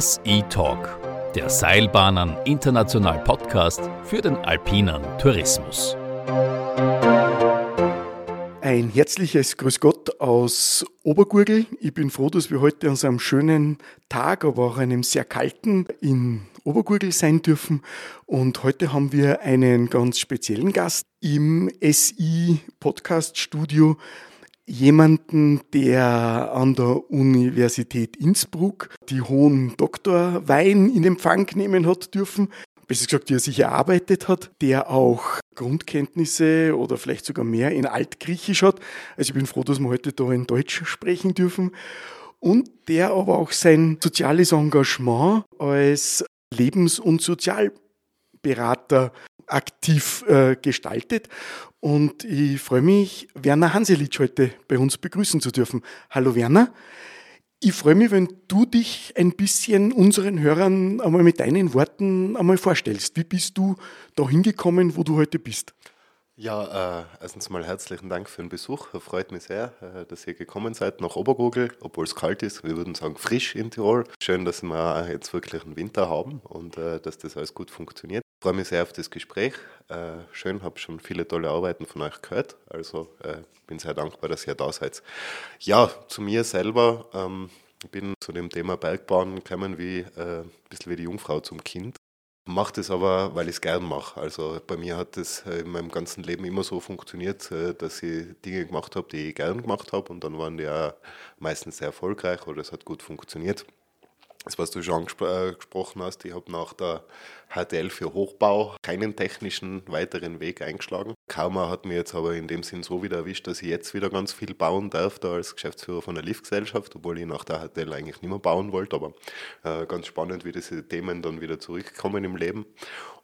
SE Talk, der Seilbahnern International Podcast für den alpinen Tourismus. Ein herzliches Grüß Gott aus Obergurgel. Ich bin froh, dass wir heute an so einem schönen Tag, aber auch einem sehr kalten in Obergurgel sein dürfen. Und heute haben wir einen ganz speziellen Gast im SI Podcast Studio jemanden, der an der Universität Innsbruck die hohen Doktorwein in Empfang nehmen hat dürfen. Besser gesagt, der sich erarbeitet hat, der auch Grundkenntnisse oder vielleicht sogar mehr in Altgriechisch hat. Also ich bin froh, dass wir heute da in Deutsch sprechen dürfen. Und der aber auch sein soziales Engagement als Lebens- und Sozialberater aktiv äh, gestaltet. Und ich freue mich, Werner Hanselitsch heute bei uns begrüßen zu dürfen. Hallo Werner. Ich freue mich, wenn du dich ein bisschen unseren Hörern einmal mit deinen Worten einmal vorstellst. Wie bist du da hingekommen, wo du heute bist? Ja, äh, erstens mal herzlichen Dank für den Besuch. Freut mich sehr, äh, dass ihr gekommen seid nach Obergurgel, obwohl es kalt ist. Wir würden sagen frisch in Tirol. Schön, dass wir jetzt wirklich einen Winter haben und äh, dass das alles gut funktioniert. Ich freue mich sehr auf das Gespräch. Äh, schön, habe schon viele tolle Arbeiten von euch gehört. Also äh, bin sehr dankbar, dass ihr da seid. Ja, zu mir selber. Ähm, ich bin zu dem Thema Bergbahn gekommen wie äh, ein bisschen wie die Jungfrau zum Kind mache das aber, weil ich es gern mache. Also bei mir hat es äh, in meinem ganzen Leben immer so funktioniert, äh, dass ich Dinge gemacht habe, die ich gern gemacht habe und dann waren die ja meistens sehr erfolgreich oder es hat gut funktioniert. Das, was du schon angesprochen äh, hast, ich habe nach der HTL für Hochbau keinen technischen weiteren Weg eingeschlagen. Kauma hat mir jetzt aber in dem Sinn so wieder erwischt, dass ich jetzt wieder ganz viel bauen darf, da als Geschäftsführer von der Liftgesellschaft, obwohl ich nach der HTL eigentlich nicht mehr bauen wollte. Aber äh, ganz spannend, wie diese Themen dann wieder zurückkommen im Leben.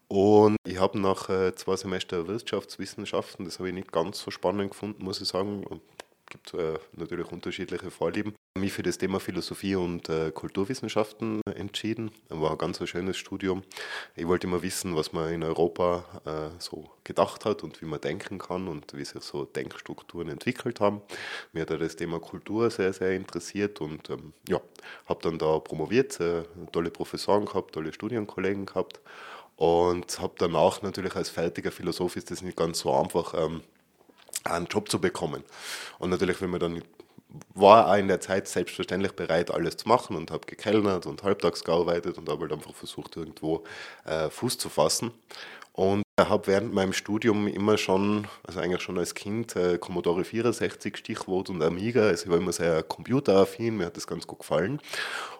Und ich habe nach äh, zwei Semester Wirtschaftswissenschaften, das habe ich nicht ganz so spannend gefunden, muss ich sagen, gibt äh, natürlich unterschiedliche Vorlieben. Mich für das Thema Philosophie und äh, Kulturwissenschaften entschieden. War ein ganz schönes Studium. Ich wollte immer wissen, was man in Europa äh, so gedacht hat und wie man denken kann und wie sich so Denkstrukturen entwickelt haben. Mir hat das Thema Kultur sehr, sehr interessiert und ähm, ja, habe dann da promoviert, äh, tolle Professoren gehabt, tolle Studienkollegen gehabt und habe danach natürlich als fertiger Philosoph ist das nicht ganz so einfach. Ähm, einen Job zu bekommen. Und natürlich, wenn man dann war auch in der Zeit selbstverständlich bereit, alles zu machen und habe gekellnert und halbtags gearbeitet und habe halt einfach versucht, irgendwo äh, Fuß zu fassen. Und habe während meinem Studium immer schon, also eigentlich schon als Kind, äh, Commodore 64 Stichwort und Amiga, also ich war immer sehr computeraffin, mir hat das ganz gut gefallen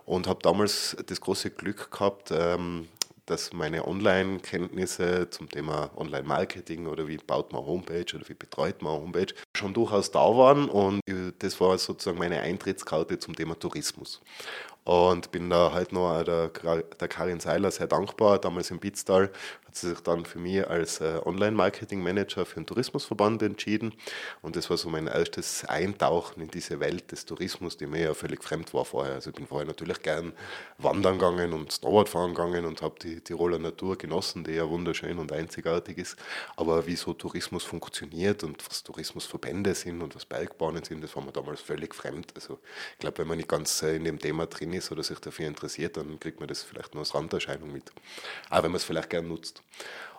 und habe damals das große Glück gehabt, ähm, dass meine Online-Kenntnisse zum Thema Online-Marketing oder wie baut man Homepage oder wie betreut man Homepage schon durchaus da waren und das war sozusagen meine Eintrittskarte zum Thema Tourismus. Und bin da halt noch der, der Karin Seiler sehr dankbar. Damals im Bitztal hat sie sich dann für mich als äh, Online-Marketing-Manager für den Tourismusverband entschieden. Und das war so mein erstes Eintauchen in diese Welt des Tourismus, die mir ja völlig fremd war vorher. Also ich bin vorher natürlich gern wandern gegangen und Snowboard fahren gegangen und habe die Tiroler Natur genossen, die ja wunderschön und einzigartig ist. Aber wie so Tourismus funktioniert und was Tourismusverbände sind und was Bergbahnen sind, das war mir damals völlig fremd. Also ich glaube, wenn man nicht ganz äh, in dem Thema drin ist oder sich dafür interessiert, dann kriegt man das vielleicht nur als Randerscheinung mit. Auch wenn man es vielleicht gern nutzt.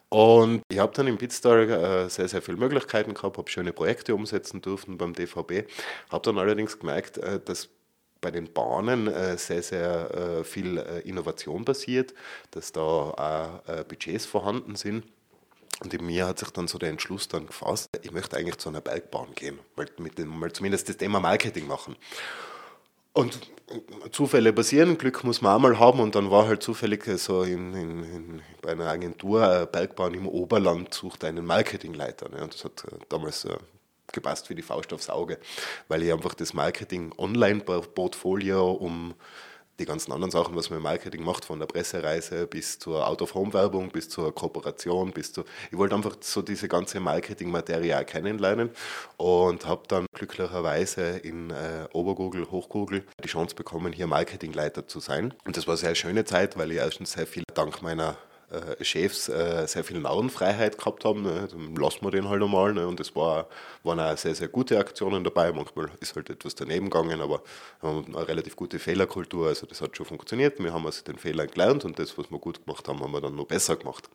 Und ich habe dann im Bitstar äh, sehr, sehr viele Möglichkeiten gehabt, habe schöne Projekte umsetzen dürfen beim DVB, habe dann allerdings gemerkt, äh, dass bei den Bahnen äh, sehr, sehr viel Innovation passiert, dass da auch Budgets vorhanden sind. Und in mir hat sich dann so der Entschluss dann gefasst, ich möchte eigentlich zu einer Bergbahn gehen, weil mit dem, mal zumindest das Thema Marketing machen. Und Zufälle passieren, Glück muss man auch mal haben und dann war halt zufällig so in, in, in bei einer Agentur äh, Bergbahn im Oberland sucht einen Marketingleiter. Ne? Und das hat äh, damals äh, gepasst wie die Faust aufs Auge, weil ich einfach das Marketing-Online-Portfolio um die ganzen anderen Sachen, was man im Marketing macht, von der Pressereise bis zur Out-of-Home-Werbung, bis zur Kooperation, bis zu. Ich wollte einfach so diese ganze Marketing-Materie kennenlernen und habe dann glücklicherweise in äh, Obergoogle, Hochgoogle die Chance bekommen, hier Marketingleiter zu sein. Und das war eine sehr schöne Zeit, weil ich erstens sehr viel dank meiner äh, Chefs äh, sehr viel Narrenfreiheit gehabt haben. Ne? Dann lassen wir den halt einmal. Ne? Und es war, waren auch sehr, sehr gute Aktionen dabei. Manchmal ist halt etwas daneben gegangen, aber wir haben eine relativ gute Fehlerkultur. Also das hat schon funktioniert. Wir haben aus den Fehlern gelernt und das, was wir gut gemacht haben, haben wir dann noch besser gemacht.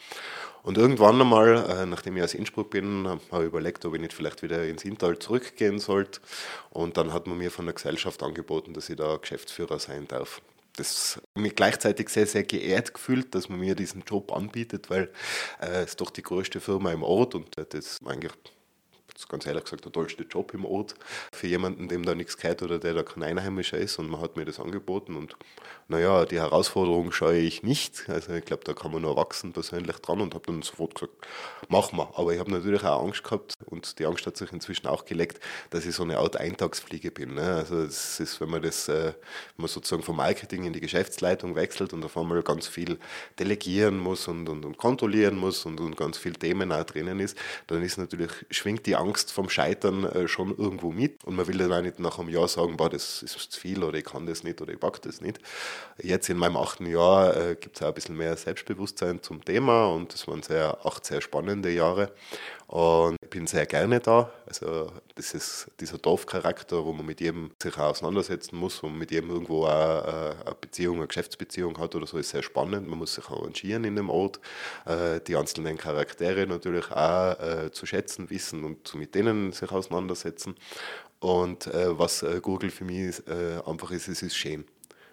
Und irgendwann einmal, äh, nachdem ich aus Innsbruck bin, habe ich überlegt, ob ich nicht vielleicht wieder ins Inntal zurückgehen sollte. Und dann hat man mir von der Gesellschaft angeboten, dass ich da Geschäftsführer sein darf das mich gleichzeitig sehr, sehr geehrt gefühlt, dass man mir diesen Job anbietet, weil äh, es doch die größte Firma im Ort und das ist eigentlich ganz ehrlich gesagt der tollste Job im Ort für jemanden, dem da nichts gehört oder der da kein Einheimischer ist und man hat mir das angeboten und naja, die Herausforderung scheue ich nicht. Also ich glaube, da kann man nur wachsen persönlich dran und habe dann sofort gesagt, mach mal. Aber ich habe natürlich auch Angst gehabt und die Angst hat sich inzwischen auch gelegt, dass ich so eine Art Eintagsfliege bin. Ne? Also es ist, wenn man das, äh, wenn man sozusagen vom Marketing in die Geschäftsleitung wechselt und auf einmal ganz viel delegieren muss und, und, und kontrollieren muss und, und ganz viel Themen auch drinnen ist, dann ist natürlich, schwingt die Angst vom Scheitern äh, schon irgendwo mit und man will dann auch nicht nach einem Jahr sagen, boah, das ist zu viel oder ich kann das nicht oder ich pack das nicht. Jetzt in meinem achten Jahr äh, gibt es auch ein bisschen mehr Selbstbewusstsein zum Thema und es waren sehr, acht sehr spannende Jahre. Und ich bin sehr gerne da. Also das ist dieser Dorfcharakter, wo man mit jedem sich auch auseinandersetzen muss und mit jedem irgendwo auch äh, eine Beziehung, eine Geschäftsbeziehung hat oder so, ist sehr spannend. Man muss sich arrangieren in dem Ort, äh, die einzelnen Charaktere natürlich auch äh, zu schätzen wissen und mit denen sich auseinandersetzen. Und was Google für mich einfach ist, es ist schön.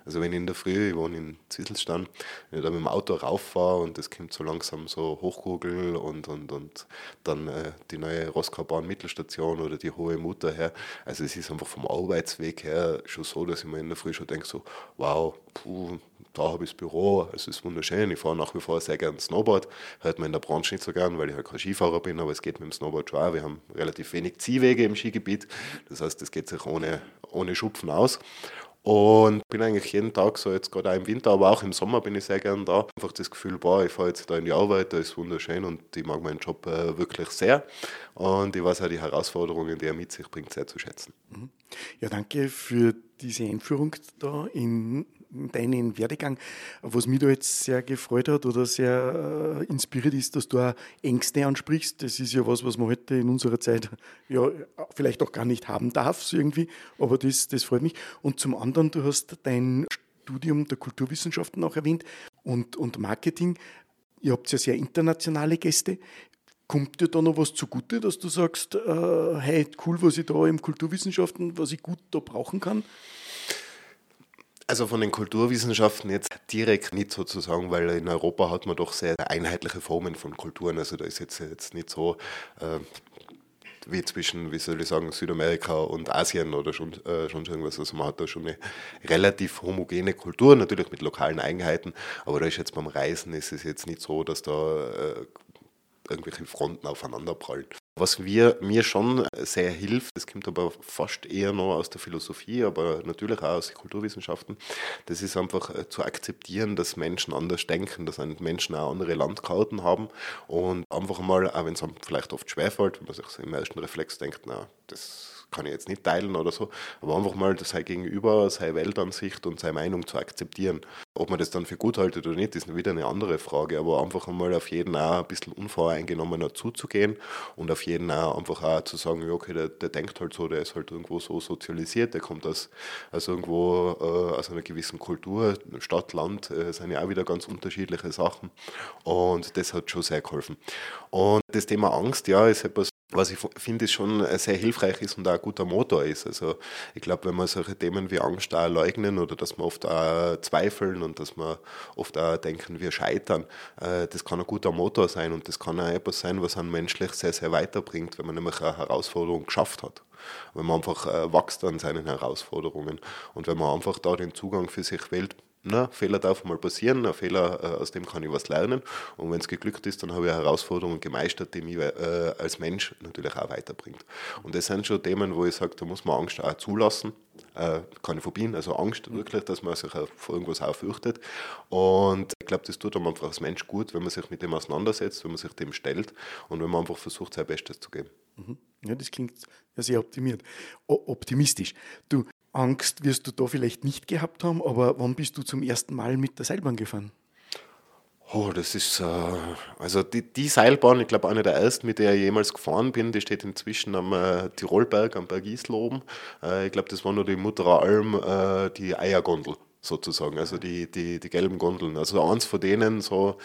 Also wenn ich in der Früh, ich wohne in Zisselstein, wenn ich da mit dem Auto rauffahre und es kommt so langsam so Hochkugel und, und, und dann äh, die neue Roskauer Mittelstation oder die Hohe Mutter her, also es ist einfach vom Arbeitsweg her schon so, dass ich mir in der Früh schon denke so, wow, puh, da habe ich das Büro, es ist wunderschön, ich fahre nach wie vor sehr gerne Snowboard, hört man in der Branche nicht so gern, weil ich halt kein Skifahrer bin, aber es geht mit dem Snowboard schon auch. Wir haben relativ wenig Ziehwege im Skigebiet, das heißt, es geht sich ohne, ohne Schupfen aus. Und bin eigentlich jeden Tag, so jetzt gerade auch im Winter, aber auch im Sommer bin ich sehr gern da. Einfach das Gefühl, boah, ich fahre jetzt da in die Arbeit, da ist wunderschön und ich mag meinen Job äh, wirklich sehr. Und ich weiß auch die Herausforderungen, die er mit sich bringt, sehr zu schätzen. Mhm. Ja, danke für diese Einführung da in deinen Werdegang. Was mich da jetzt sehr gefreut hat oder sehr äh, inspiriert ist, dass du auch Ängste ansprichst. Das ist ja was, was man heute in unserer Zeit ja vielleicht auch gar nicht haben darf, so irgendwie. Aber das, das freut mich. Und zum anderen, du hast dein Studium der Kulturwissenschaften auch erwähnt und, und Marketing. Ihr habt ja sehr internationale Gäste. Kommt dir da noch was zugute, dass du sagst, äh, hey, cool, was ich da im Kulturwissenschaften, was ich gut da brauchen kann? Also von den Kulturwissenschaften jetzt direkt nicht sozusagen, weil in Europa hat man doch sehr einheitliche Formen von Kulturen. Also da ist jetzt, jetzt nicht so äh, wie zwischen, wie soll ich sagen, Südamerika und Asien oder schon, äh, schon irgendwas. Also man hat da schon eine relativ homogene Kultur, natürlich mit lokalen Eigenheiten, aber da ist jetzt beim Reisen ist es jetzt nicht so, dass da äh, irgendwelche Fronten aufeinanderprallen. Was wir, mir schon sehr hilft, das kommt aber fast eher noch aus der Philosophie, aber natürlich auch aus den Kulturwissenschaften, das ist einfach äh, zu akzeptieren, dass Menschen anders denken, dass Menschen auch andere Landkarten haben und einfach mal, auch wenn es einem vielleicht oft schwerfällt, wenn man sich im ersten Reflex denkt, na, das kann ich jetzt nicht teilen oder so, aber einfach mal sein Gegenüber, seine Weltansicht und seine Meinung zu akzeptieren. Ob man das dann für gut haltet oder nicht, ist wieder eine andere Frage, aber einfach einmal auf jeden auch ein bisschen unvoreingenommener zuzugehen und auf jeden auch einfach auch zu sagen, ja, okay, der, der denkt halt so, der ist halt irgendwo so sozialisiert, der kommt aus, aus irgendwo äh, aus einer gewissen Kultur, Stadt, Land, äh, sind ja auch wieder ganz unterschiedliche Sachen und das hat schon sehr geholfen. Und das Thema Angst, ja, ist etwas, was ich finde, ist schon sehr hilfreich ist und auch ein guter Motor ist. Also ich glaube, wenn man solche Themen wie Angst auch leugnen oder dass man oft auch zweifeln und dass man oft auch denken, wir scheitern, äh, das kann ein guter Motor sein und das kann auch etwas sein, was einen menschlich sehr, sehr weiterbringt, wenn man nämlich eine Herausforderung geschafft hat. Wenn man einfach äh, wächst an seinen Herausforderungen und wenn man einfach da den Zugang für sich wählt, na, Fehler darf mal passieren, ein Fehler, äh, aus dem kann ich was lernen. Und wenn es geglückt ist, dann habe ich eine Herausforderung gemeistert, die mich äh, als Mensch natürlich auch weiterbringt. Und das sind schon Themen, wo ich sage, da muss man Angst auch zulassen. Äh, keine Phobien, also Angst wirklich, dass man sich vor irgendwas auch fürchtet. Und ich glaube, das tut einem einfach als Mensch gut, wenn man sich mit dem auseinandersetzt, wenn man sich dem stellt und wenn man einfach versucht, sein Bestes zu geben. Mhm. Ja, das klingt sehr optimiert. O optimistisch. Du, Angst wirst du da vielleicht nicht gehabt haben, aber wann bist du zum ersten Mal mit der Seilbahn gefahren? Oh, das ist, äh, also die, die, Seilbahn, ich glaube, eine der ersten, mit der ich jemals gefahren bin, die steht inzwischen am äh, Tirolberg, am Berg Isloben. Äh, ich glaube, das war nur die Mutterer Alm, äh, die Eiergondel sozusagen, also die, die, die gelben Gondeln. Also eins von denen, so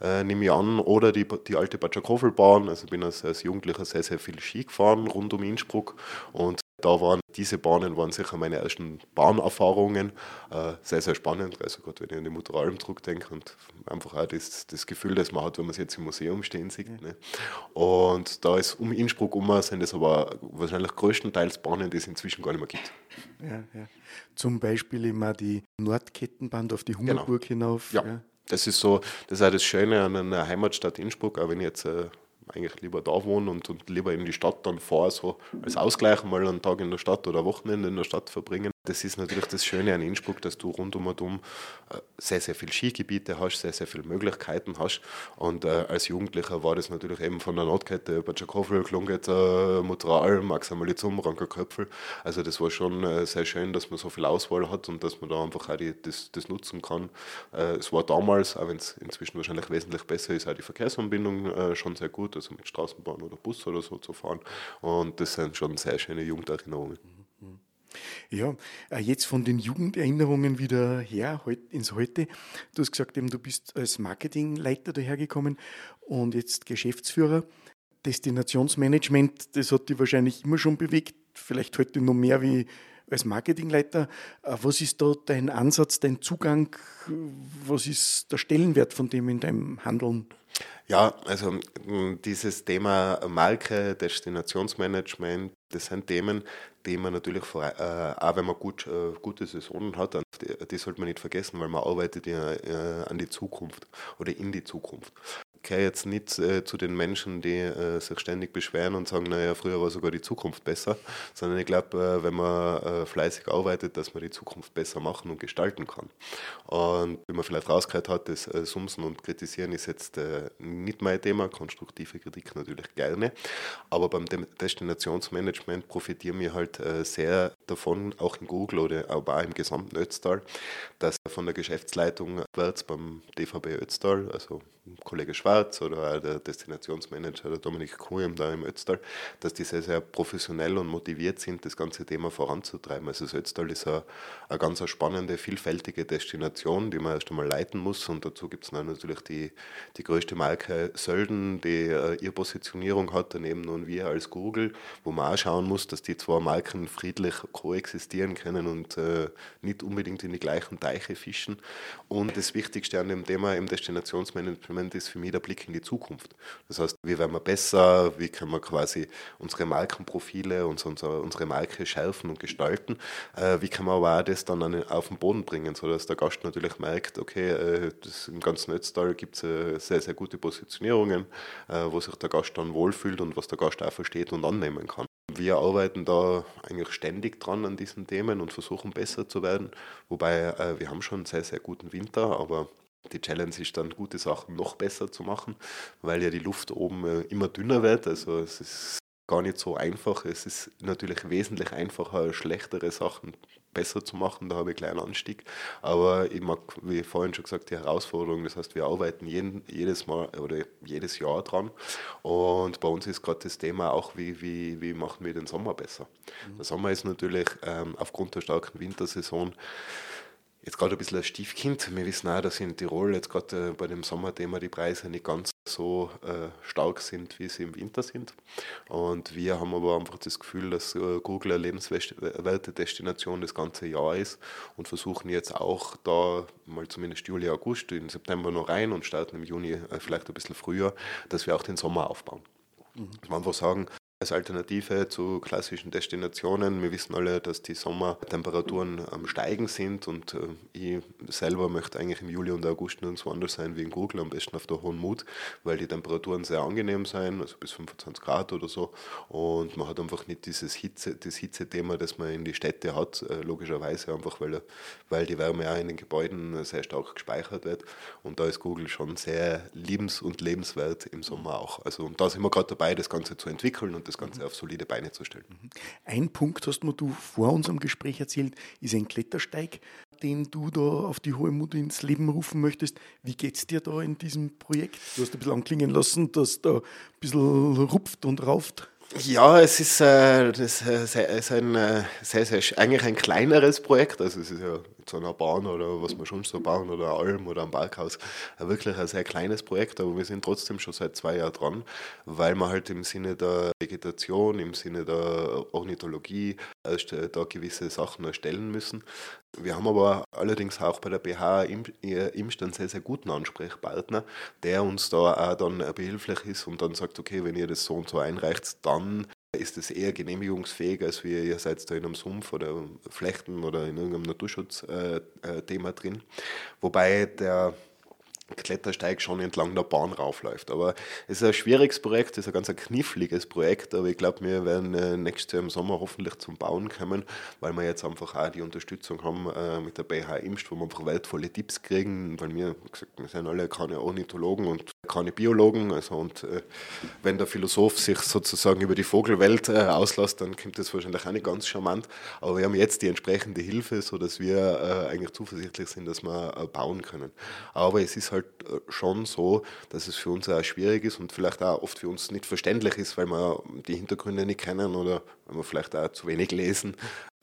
äh, nehme ich an, oder die, die alte Batschakoffelbahn, also ich bin als, als Jugendlicher sehr, sehr viel Ski gefahren rund um Innsbruck und da waren diese Bahnen waren sicher meine ersten Bahnerfahrungen. Äh, sehr, sehr spannend, also gerade wenn ich an die Mutter Alm zurückdenke und einfach auch das, das Gefühl, das man hat, wenn man es jetzt im Museum stehen sieht. Ne? Und da ist um Innsbruck um sind es aber wahrscheinlich größtenteils Bahnen, die es inzwischen gar nicht mehr gibt. Ja, ja. Zum Beispiel immer die Nordkettenbahn auf die Hummerburg genau. hinauf. Ja. ja. Das ist so, das ist auch das Schöne an einer Heimatstadt Innsbruck, auch wenn ich jetzt äh, eigentlich lieber da wohne und, und lieber in die Stadt dann fahre, so als Ausgleich mal einen Tag in der Stadt oder Wochenende in der Stadt verbringen. Das ist natürlich das Schöne an Innsbruck, dass du rund um und um äh, sehr, sehr viele Skigebiete hast, sehr, sehr viele Möglichkeiten hast. Und äh, als Jugendlicher war das natürlich eben von der Nordkette über Tschakowel, Klunget, äh, Mutral, Maximalizum, Rankerköpfel. Also das war schon äh, sehr schön, dass man so viel Auswahl hat und dass man da einfach auch die, das, das nutzen kann. Äh, es war damals, auch wenn es inzwischen wahrscheinlich wesentlich besser ist, auch die Verkehrsanbindung äh, schon sehr gut, also mit Straßenbahn oder Bus oder so zu fahren. Und das sind schon sehr schöne Jugenderinnerungen. Ja, äh, jetzt von den Jugenderinnerungen wieder her ins Heute. Du hast gesagt, du bist als Marketingleiter dahergekommen und jetzt Geschäftsführer. Destinationsmanagement, das hat dich wahrscheinlich immer schon bewegt, vielleicht heute noch mehr wie als Marketingleiter. Äh, was ist da dein Ansatz, dein Zugang? Was ist der Stellenwert von dem in deinem Handeln? Ja, also dieses Thema Marke, Destinationsmanagement, das sind Themen, die man natürlich, vor, äh, auch wenn man gut, äh, gute Saisonen hat, die, die sollte man nicht vergessen, weil man arbeitet ja äh, an die Zukunft oder in die Zukunft gehöre jetzt nicht äh, zu den Menschen, die äh, sich ständig beschweren und sagen, naja, früher war sogar die Zukunft besser, sondern ich glaube, äh, wenn man äh, fleißig arbeitet, dass man die Zukunft besser machen und gestalten kann. Und wie man vielleicht rausgehört hat, das äh, Sumsen und Kritisieren ist jetzt äh, nicht mein Thema, konstruktive Kritik natürlich gerne, aber beim Destinationsmanagement profitieren wir halt sehr davon, auch in Google oder aber auch im gesamten Ötztal, dass von der Geschäftsleitung wärts beim DVB Ötztal, also Kollege Schwarz oder auch der Destinationsmanager, der Dominik Kuhn da im Ötztal, dass die sehr, sehr professionell und motiviert sind, das ganze Thema voranzutreiben. Also das Ötztal ist eine, eine ganz spannende, vielfältige Destination, die man erst einmal leiten muss und dazu gibt es natürlich die, die größte Marke Sölden, die uh, ihre Positionierung hat, daneben nun wir als Google, wo man auch schauen muss, dass die zwei Marken friedlich koexistieren können und uh, nicht unbedingt in die gleichen Teiche fischen. Und das Wichtigste an dem Thema im Destinationsmanagement Management ist für mich der Blick in die Zukunft. Das heißt, wie werden wir besser, wie können wir quasi unsere Markenprofile, und unsere Marke schärfen und gestalten, äh, wie kann man aber auch das dann auf den Boden bringen, sodass der Gast natürlich merkt, okay, äh, das im ganzen Netzteil gibt es äh, sehr, sehr gute Positionierungen, wo sich der Gast dann wohlfühlt und was der Gast auch versteht und annehmen kann. Wir arbeiten da eigentlich ständig dran an diesen Themen und versuchen besser zu werden. Wobei äh, wir haben schon einen sehr, sehr guten Winter, aber die Challenge ist dann, gute Sachen noch besser zu machen, weil ja die Luft oben äh, immer dünner wird. Also es ist gar nicht so einfach. Es ist natürlich wesentlich einfacher, schlechtere Sachen besser zu machen. Da habe ich einen kleinen Anstieg. Aber ich mag, wie vorhin schon gesagt, die Herausforderung. Das heißt, wir arbeiten jeden, jedes Mal oder jedes Jahr dran. Und bei uns ist gerade das Thema auch, wie, wie, wie machen wir den Sommer besser. Mhm. Der Sommer ist natürlich ähm, aufgrund der starken Wintersaison jetzt gerade ein bisschen ein Stiefkind. Wir wissen auch, dass in Tirol jetzt gerade äh, bei dem Sommerthema die Preise nicht ganz so äh, stark sind, wie sie im Winter sind. Und wir haben aber einfach das Gefühl, dass äh, Google eine lebenswerte Destination das ganze Jahr ist und versuchen jetzt auch da mal zumindest Juli, August, im September noch rein und starten im Juni äh, vielleicht ein bisschen früher, dass wir auch den Sommer aufbauen. Mhm. Dass wir einfach sagen, als Alternative zu klassischen Destinationen. Wir wissen alle, dass die Sommertemperaturen am Steigen sind und äh, ich selber möchte eigentlich im Juli und August nirgendwo anders sein wie in Google, am besten auf der Hohen Mut, weil die Temperaturen sehr angenehm sind, also bis 25 Grad oder so. Und man hat einfach nicht dieses Hitze, das Hitzethema, das man in die Städte hat, äh, logischerweise einfach, weil, weil die Wärme auch in den Gebäuden sehr stark gespeichert wird. Und da ist Google schon sehr liebens- und lebenswert im Sommer auch. Also und da sind wir gerade dabei, das Ganze zu entwickeln und das Ganze auf solide Beine zu stellen. Mhm. Ein Punkt hast mir du vor unserem Gespräch erzählt, ist ein Klettersteig. den du da auf die hohe Mut ins Leben rufen möchtest. Wie geht es dir da in diesem Projekt? Du hast ein bisschen anklingen lassen, dass da ein bisschen rupft und rauft. Ja, es ist, äh, das ist ein äh, sehr, sehr, eigentlich ein kleineres Projekt. Also es ist ja so einer Bahn oder was wir schon so bauen oder Alm oder ein Parkhaus. Wirklich ein sehr kleines Projekt, aber wir sind trotzdem schon seit zwei Jahren dran, weil wir halt im Sinne der Vegetation, im Sinne der Ornithologie da gewisse Sachen erstellen müssen. Wir haben aber allerdings auch bei der BH Imst einen sehr, sehr guten Ansprechpartner, der uns da auch dann behilflich ist und dann sagt, okay, wenn ihr das so und so einreicht, dann ist es eher genehmigungsfähig, als wir, ihr seid da in einem Sumpf oder Flechten oder in irgendeinem Naturschutzthema äh, drin. Wobei der Klettersteig schon entlang der Bahn raufläuft. Aber es ist ein schwieriges Projekt, es ist ein ganz kniffliges Projekt, aber ich glaube, wir werden äh, nächstes Jahr im Sommer hoffentlich zum Bauen kommen, weil wir jetzt einfach auch die Unterstützung haben äh, mit der BH Imst, wo wir einfach weltvolle Tipps kriegen, weil wir, gesagt, wir sind alle keine Ornithologen und keine Biologen, also und äh, wenn der Philosoph sich sozusagen über die Vogelwelt äh, auslässt, dann kommt das wahrscheinlich auch nicht ganz charmant, aber wir haben jetzt die entsprechende Hilfe, sodass wir äh, eigentlich zuversichtlich sind, dass wir bauen können. Aber es ist halt halt schon so, dass es für uns auch schwierig ist und vielleicht auch oft für uns nicht verständlich ist, weil wir die Hintergründe nicht kennen oder weil wir vielleicht auch zu wenig lesen,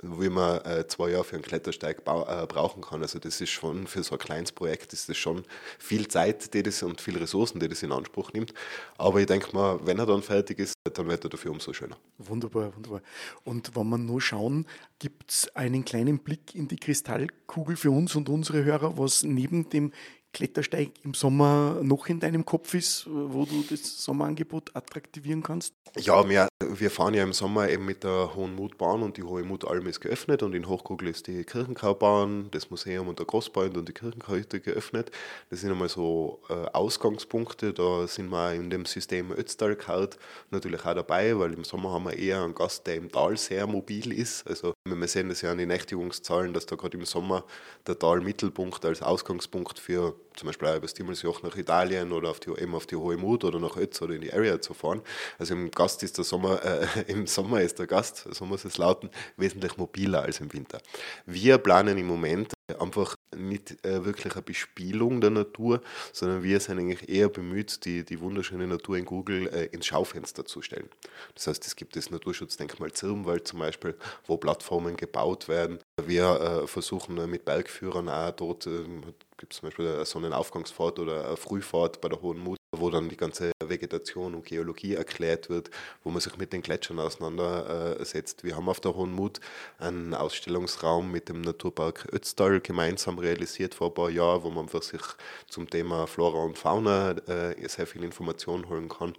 wie man äh, zwei Jahre für einen Klettersteig äh, brauchen kann. Also das ist schon für so ein kleines Projekt ist das schon viel Zeit, die das und viel Ressourcen, die das in Anspruch nimmt. Aber ich denke mal, wenn er dann fertig ist, dann wird er dafür umso schöner. Wunderbar, wunderbar. Und wenn wir nur schauen, gibt es einen kleinen Blick in die Kristallkugel für uns und unsere Hörer, was neben dem Klettersteig im Sommer noch in deinem Kopf ist, wo du das Sommerangebot attraktivieren kannst? Ja, wir, wir fahren ja im Sommer eben mit der Hohen Mutbahn und die Hohe Mutalm ist geöffnet und in Hochkugel ist die Kirchenkaubahn, das Museum und der Großband und die Kirchenkirche geöffnet. Das sind einmal so äh, Ausgangspunkte, da sind wir in dem System Ötztalkart natürlich auch dabei, weil im Sommer haben wir eher einen Gast, der im Tal sehr mobil ist. Also wir sehen das ja an den Nächtigungszahlen, dass da gerade im Sommer der Talmittelpunkt als Ausgangspunkt für zum Beispiel auch über das Timmelsjoch nach Italien oder auf die, eben auf die Hohe Mut oder nach Ötz oder in die Area zu fahren. Also im Gast ist der Sommer, äh, im Sommer ist der Gast, so muss es lauten, wesentlich mobiler als im Winter. Wir planen im Moment einfach nicht äh, wirklich eine Bespielung der Natur, sondern wir sind eigentlich eher bemüht, die, die wunderschöne Natur in Google äh, ins Schaufenster zu stellen. Das heißt, es gibt das Naturschutzdenkmal Zirbenwald zum Beispiel, wo Plattformen gebaut werden. Wir äh, versuchen äh, mit Bergführern auch dort, ähm, gibt es zum Beispiel eine Sonnenaufgangsfahrt oder eine Frühfahrt bei der Hohen Mut, wo dann die ganze Vegetation und Geologie erklärt wird, wo man sich mit den Gletschern auseinandersetzt. Wir haben auf der Hohen Mut einen Ausstellungsraum mit dem Naturpark Ötztal gemeinsam realisiert vor ein paar Jahren, wo man einfach sich zum Thema Flora und Fauna äh, sehr viel Informationen holen kann.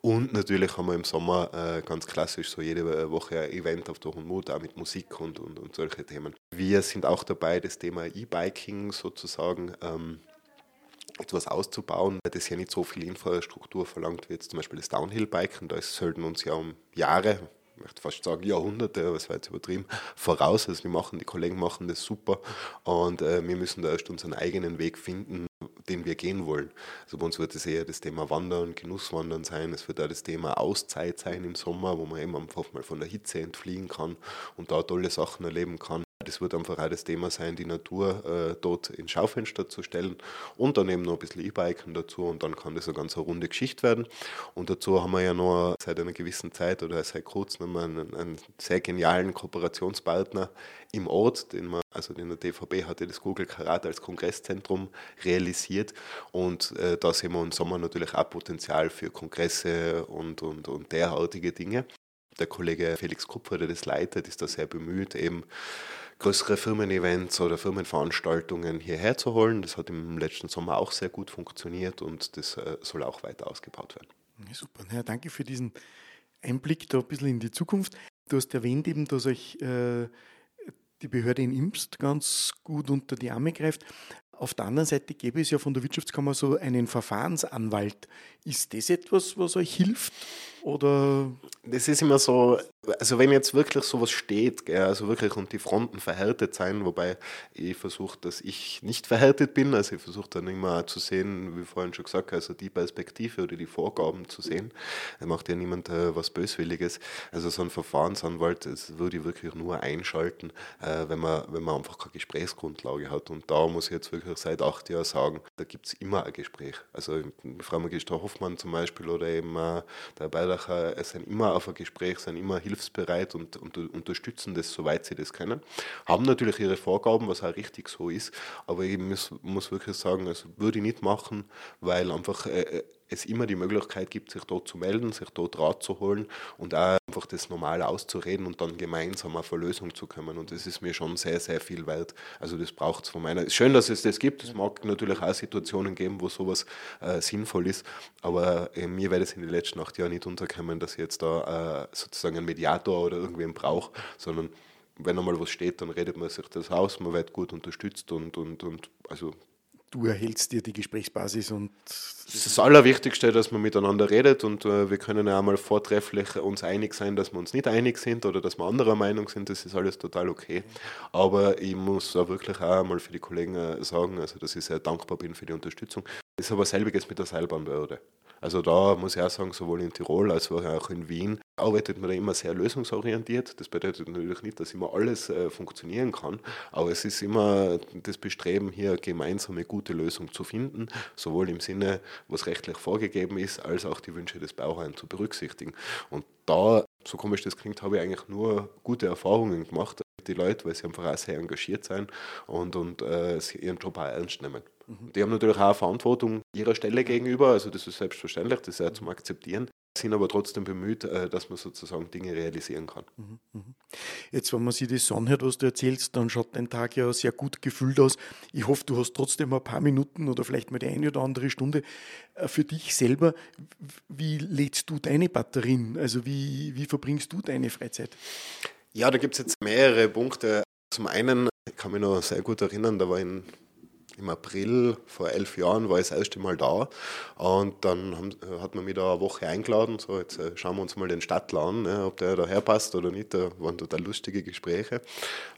Und natürlich haben wir im Sommer äh, ganz klassisch so jede Woche ein Event auf der Hohen Mut, auch mit Musik und, und, und solche Themen. Wir sind auch dabei, das Thema E-Biking sozusagen ähm, etwas auszubauen, das ja nicht so viel Infrastruktur verlangt wie jetzt zum Beispiel das Downhill-Biken. Da sollten uns ja um Jahre, ich möchte fast sagen Jahrhunderte, aber es war jetzt übertrieben, voraus. Also wir machen, die Kollegen machen das super und äh, wir müssen da erst unseren eigenen Weg finden, den wir gehen wollen. Also bei uns wird es eher das Thema Wandern, Genusswandern sein. Es wird auch das Thema Auszeit sein im Sommer, wo man eben einfach mal von der Hitze entfliehen kann und da tolle Sachen erleben kann. Das wird einfach auch das Thema sein, die Natur äh, dort ins Schaufenster zu stellen und dann eben noch ein bisschen E-Biken dazu und dann kann das eine ganz runde Geschichte werden. Und dazu haben wir ja noch seit einer gewissen Zeit oder seit kurzem einen, einen sehr genialen Kooperationspartner im Ort, den man, also in der DVB hatte das Google Karat als Kongresszentrum realisiert und äh, da sehen wir im Sommer natürlich auch Potenzial für Kongresse und, und, und derartige Dinge. Der Kollege Felix Kupfer, der das leitet, ist da sehr bemüht, eben größere Firmen-Events oder Firmenveranstaltungen hierher zu holen. Das hat im letzten Sommer auch sehr gut funktioniert und das äh, soll auch weiter ausgebaut werden. Ja, super. Ja, danke für diesen Einblick da ein bisschen in die Zukunft. Du hast erwähnt eben, dass euch äh, die Behörde in Imst ganz gut unter die Arme greift. Auf der anderen Seite gäbe es ja von der Wirtschaftskammer so einen Verfahrensanwalt. Ist das etwas, was euch hilft? Oder? Das ist immer so, also wenn jetzt wirklich sowas steht, also wirklich und die Fronten verhärtet sein, wobei ich versuche, dass ich nicht verhärtet bin, also ich versuche dann immer zu sehen, wie vorhin schon gesagt, also die Perspektive oder die Vorgaben zu sehen. Da macht ja niemand äh, was Böswilliges. Also so ein Verfahrensanwalt, das würde ich wirklich nur einschalten, äh, wenn, man, wenn man einfach keine Gesprächsgrundlage hat. Und da muss ich jetzt wirklich seit acht Jahren sagen, da gibt es immer ein Gespräch. Also Frau Magister Hoffmann zum Beispiel oder eben äh, der Beilacher sind immer auf ein Gespräch, sind immer hilfsbereit und, und unterstützen das, soweit sie das können. Haben natürlich ihre Vorgaben, was auch richtig so ist, aber ich muss, muss wirklich sagen, also würde ich nicht machen, weil einfach äh, äh es immer die Möglichkeit gibt, sich dort zu melden, sich dort Rat zu holen und auch einfach das Normal auszureden und dann gemeinsam auf eine Lösung zu kommen. Und das ist mir schon sehr, sehr viel wert. Also das braucht es von meiner. Schön, dass es das gibt. Es mag natürlich auch Situationen geben, wo sowas äh, sinnvoll ist. Aber äh, mir wäre es in den letzten acht Jahren nicht unterkommen, dass ich jetzt da äh, sozusagen einen Mediator oder irgendwen brauche, sondern wenn einmal was steht, dann redet man sich das aus, man wird gut unterstützt und, und, und also du erhältst dir die Gesprächsbasis und das ist das Allerwichtigste, dass man miteinander redet und äh, wir können ja einmal vortrefflich uns einig sein, dass wir uns nicht einig sind oder dass wir anderer Meinung sind, das ist alles total okay. Aber ich muss auch wirklich auch einmal für die Kollegen äh, sagen, also dass ich sehr dankbar bin für die Unterstützung. Das ist aber selbiges mit der Seilbahnbehörde. Also da muss ich auch sagen, sowohl in Tirol als auch in Wien arbeitet man da immer sehr lösungsorientiert. Das bedeutet natürlich nicht, dass immer alles äh, funktionieren kann, aber es ist immer das Bestreben, hier gemeinsame gute Lösung zu finden, sowohl im Sinne, was rechtlich vorgegeben ist, als auch die Wünsche des Bauherrn zu berücksichtigen. Und da, so komisch das klingt, habe ich eigentlich nur gute Erfahrungen gemacht mit den Leuten, weil sie einfach auch sehr engagiert sind und, und äh, ihren Job auch ernst nehmen. Die haben natürlich auch Verantwortung ihrer Stelle gegenüber, also das ist selbstverständlich, das ist ja zum Akzeptieren, sind aber trotzdem bemüht, äh, dass man sozusagen Dinge realisieren kann. Mhm, mhm. Jetzt, wenn man sich das anhört, was du erzählst, dann schaut dein Tag ja sehr gut gefüllt aus. Ich hoffe, du hast trotzdem ein paar Minuten oder vielleicht mal die eine oder andere Stunde äh, für dich selber. Wie lädst du deine Batterien? Also wie, wie verbringst du deine Freizeit? Ja, da gibt es jetzt mehrere Punkte. Zum einen, ich kann mich noch sehr gut erinnern, da war in im April vor elf Jahren war ich das erste Mal da und dann haben, hat man mich da eine Woche eingeladen, so jetzt äh, schauen wir uns mal den Stadtler an, ne, ob der daher passt oder nicht, da waren total lustige Gespräche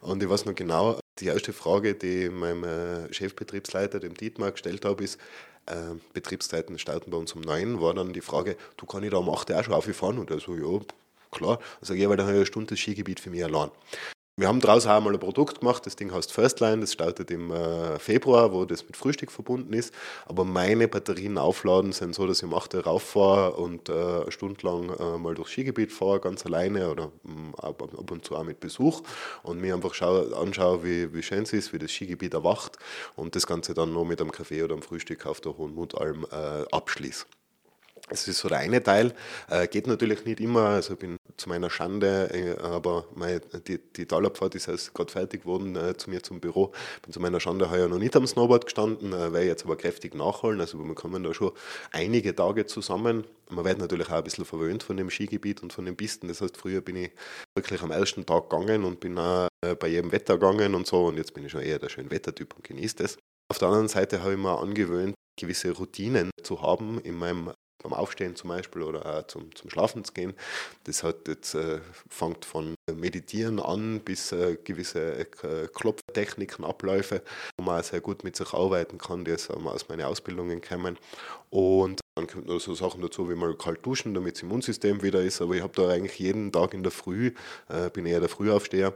und ich weiß noch genau, die erste Frage, die ich meinem äh, Chefbetriebsleiter, dem Dietmar, gestellt habe, ist, äh, Betriebszeiten starten bei uns um neun, war dann die Frage, du kann ich da um acht auch schon auffahren? Und er so, ja, klar. Also ja, weil da habe ich eine Stunde das Skigebiet für mich allein. Wir haben daraus auch mal ein Produkt gemacht, das Ding heißt Firstline, das startet im äh, Februar, wo das mit Frühstück verbunden ist. Aber meine Batterien aufladen sind so, dass ich um 8 Uhr rauffahre und äh, eine Stunde lang äh, mal durchs Skigebiet fahre, ganz alleine oder ähm, ab, und zu auch mit Besuch und mir einfach schau, anschaue, wie, wie schön es ist, wie das Skigebiet erwacht und das Ganze dann noch mit einem Kaffee oder einem Frühstück auf der Hohen Mutalm äh, abschließe. Das ist so der eine Teil. Äh, geht natürlich nicht immer, also bin zu meiner Schande, äh, aber meine, die, die Talabfahrt ist erst gerade fertig geworden äh, zu mir zum Büro. Bin zu meiner Schande heuer noch nicht am Snowboard gestanden, äh, werde jetzt aber kräftig nachholen. Also wir kommen da schon einige Tage zusammen. Man wird natürlich auch ein bisschen verwöhnt von dem Skigebiet und von den Pisten. Das heißt, früher bin ich wirklich am ersten Tag gegangen und bin auch äh, bei jedem Wetter gegangen und so. Und jetzt bin ich schon eher der schöne Wettertyp und genieße das. Auf der anderen Seite habe ich mir angewöhnt, gewisse Routinen zu haben in meinem beim Aufstehen zum Beispiel oder auch zum, zum Schlafen zu gehen. Das hat jetzt, äh, fängt von Meditieren an bis äh, gewisse äh, Klopftechniken, Abläufe, wo man auch sehr gut mit sich arbeiten kann, die aus, aus meinen Ausbildungen kommen. Und dann kommen noch so Sachen dazu wie mal kalt duschen, damit das Immunsystem wieder ist. Aber ich habe da eigentlich jeden Tag in der Früh, äh, bin eher der Frühaufsteher,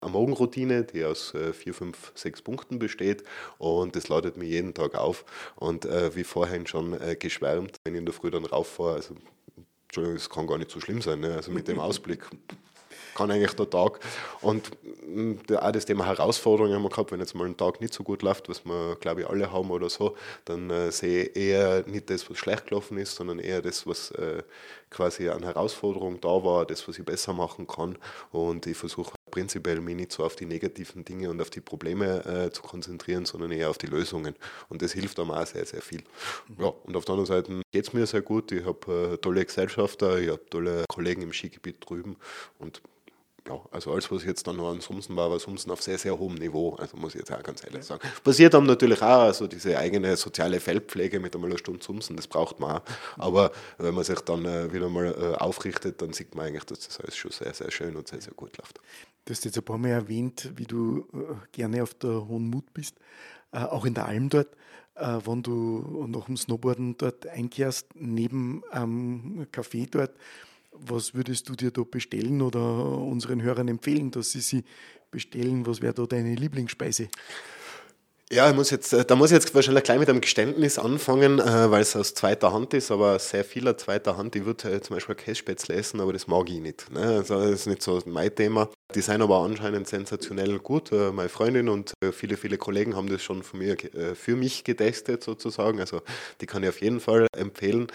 eine Morgenroutine, die aus äh, vier, fünf, sechs Punkten besteht und das ladet mir jeden Tag auf. Und äh, wie vorhin schon äh, geschwärmt, wenn ich in der Früh dann rauffahre, also Entschuldigung, es kann gar nicht so schlimm sein, ne? also mit dem Ausblick kann eigentlich der Tag. Und mm, auch das Thema Herausforderungen haben wir gehabt, wenn jetzt mal ein Tag nicht so gut läuft, was wir glaube ich alle haben oder so, dann äh, sehe ich eher nicht das, was schlecht gelaufen ist, sondern eher das, was äh, quasi an Herausforderung da war, das, was ich besser machen kann. Und ich versuche prinzipiell mich nicht so auf die negativen Dinge und auf die Probleme äh, zu konzentrieren, sondern eher auf die Lösungen. Und das hilft einem auch sehr, sehr viel. Ja, und auf der anderen Seite geht es mir sehr gut. Ich habe äh, tolle Gesellschafter, ich habe tolle Kollegen im Skigebiet drüben und ja, also alles, was jetzt dann noch an Sumsen war, war Sumsen auf sehr, sehr hohem Niveau, also muss ich jetzt auch ganz ehrlich sagen. Passiert dann natürlich auch, also diese eigene soziale Feldpflege mit einmal einer Stunde Sumsen, das braucht man auch. Aber wenn man sich dann äh, wieder mal äh, aufrichtet, dann sieht man eigentlich, dass das alles schon sehr, sehr schön und sehr, sehr gut läuft. Du hast jetzt ein paar Mal erwähnt, wie du äh, gerne auf der Hohen Mut bist, äh, auch in der Alm dort. Äh, wenn du nach dem Snowboarden dort einkehrst, neben einem Café dort, was würdest du dir da bestellen oder unseren Hörern empfehlen, dass sie sie bestellen? Was wäre da deine Lieblingsspeise? Ja, ich muss jetzt, da muss ich jetzt wahrscheinlich gleich mit einem Geständnis anfangen, äh, weil es aus zweiter Hand ist, aber sehr vieler zweiter Hand. Ich würde äh, zum Beispiel Kässpätzle essen, aber das mag ich nicht. Ne? Also das ist nicht so mein Thema. Die sind aber anscheinend sensationell gut. Äh, meine Freundin und äh, viele, viele Kollegen haben das schon von mir, äh, für mich getestet sozusagen. Also die kann ich auf jeden Fall empfehlen.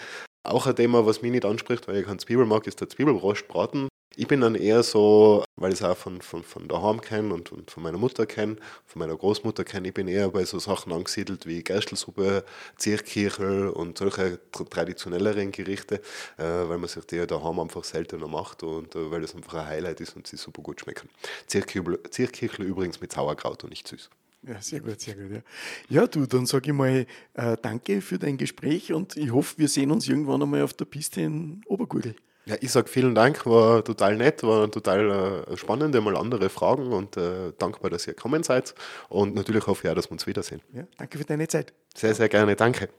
Auch ein Thema, was mich nicht anspricht, weil ich keinen Zwiebel mag, ist der Zwiebelrostbraten. Ich bin dann eher so, weil ich es auch von, von, von daheim kenne und, und von meiner Mutter kenne, von meiner Großmutter kenne, ich bin eher bei so Sachen angesiedelt wie Gerstelsuppe, Zierkirchel und solche traditionelleren Gerichte, äh, weil man sich die daheim einfach seltener macht und äh, weil das einfach ein Highlight ist und sie super gut schmecken. Zierkirchel übrigens mit Sauerkraut und nicht süß. Ja, sehr gut, sehr gut. Ja, ja du, dann sage ich mal äh, danke für dein Gespräch und ich hoffe, wir sehen uns irgendwann einmal auf der Piste in Obergurgel. Ja, ich sage vielen Dank, war total nett, war total äh, spannend, einmal andere Fragen und äh, dankbar, dass ihr gekommen seid. Und natürlich hoffe ich auch, dass wir uns wiedersehen. Ja, danke für deine Zeit. Sehr, sehr gerne, danke.